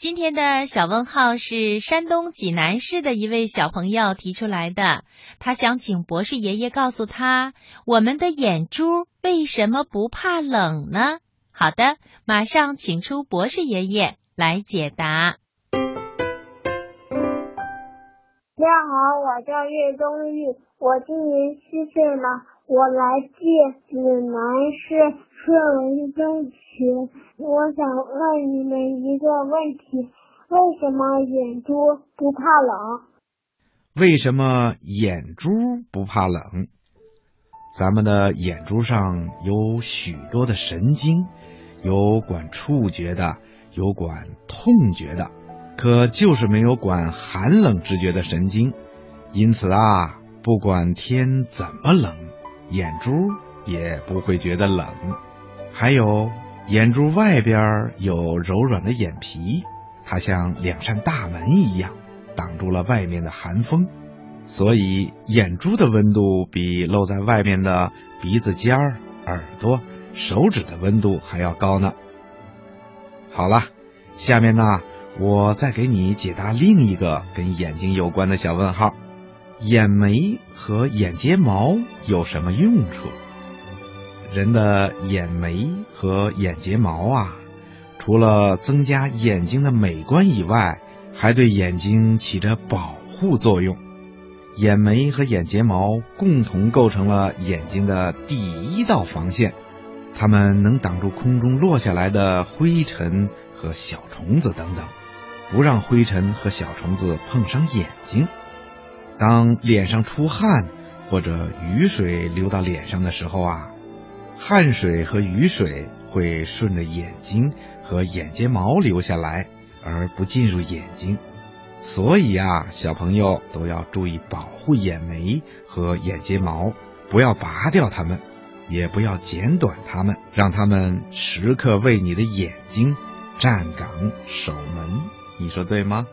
今天的小问号是山东济南市的一位小朋友提出来的，他想请博士爷爷告诉他，我们的眼珠为什么不怕冷呢？好的，马上请出博士爷爷来解答。大家好，我叫岳东玉，我今年七岁了，我来自济南市。顺文中学，我想问你们一个问题：为什么眼珠不怕冷？为什么眼珠不怕冷？咱们的眼珠上有许多的神经，有管触觉的，有管痛觉的，可就是没有管寒冷知觉的神经。因此啊，不管天怎么冷，眼珠也不会觉得冷。还有眼珠外边有柔软的眼皮，它像两扇大门一样，挡住了外面的寒风，所以眼珠的温度比露在外面的鼻子尖儿、耳朵、手指的温度还要高呢。好了，下面呢，我再给你解答另一个跟眼睛有关的小问号：眼眉和眼睫毛有什么用处？人的眼眉和眼睫毛啊，除了增加眼睛的美观以外，还对眼睛起着保护作用。眼眉和眼睫毛共同构成了眼睛的第一道防线，它们能挡住空中落下来的灰尘和小虫子等等，不让灰尘和小虫子碰伤眼睛。当脸上出汗或者雨水流到脸上的时候啊。汗水和雨水会顺着眼睛和眼睫毛流下来，而不进入眼睛，所以啊，小朋友都要注意保护眼眉和眼睫毛，不要拔掉它们，也不要剪短它们，让它们时刻为你的眼睛站岗守门。你说对吗？